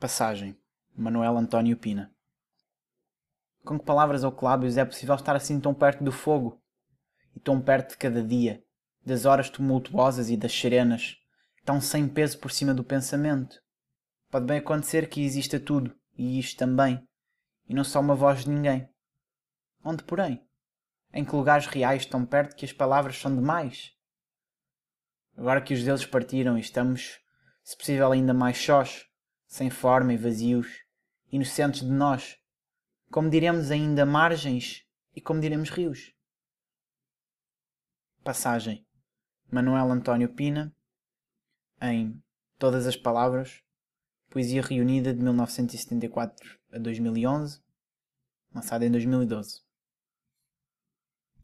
Passagem. Manuel António Pina. Com que palavras ou que lábios é possível estar assim tão perto do fogo? E tão perto de cada dia, das horas tumultuosas e das serenas, tão sem peso por cima do pensamento? Pode bem acontecer que exista tudo, e isto também, e não só uma voz de ninguém. Onde, porém? Em que lugares reais tão perto que as palavras são demais? Agora que os deuses partiram e estamos, se possível, ainda mais sós, sem forma e vazios, inocentes de nós, como diremos ainda margens e como diremos rios. Passagem. Manuel António Pina, em Todas as Palavras, Poesia Reunida de 1974 a 2011, lançada em 2012.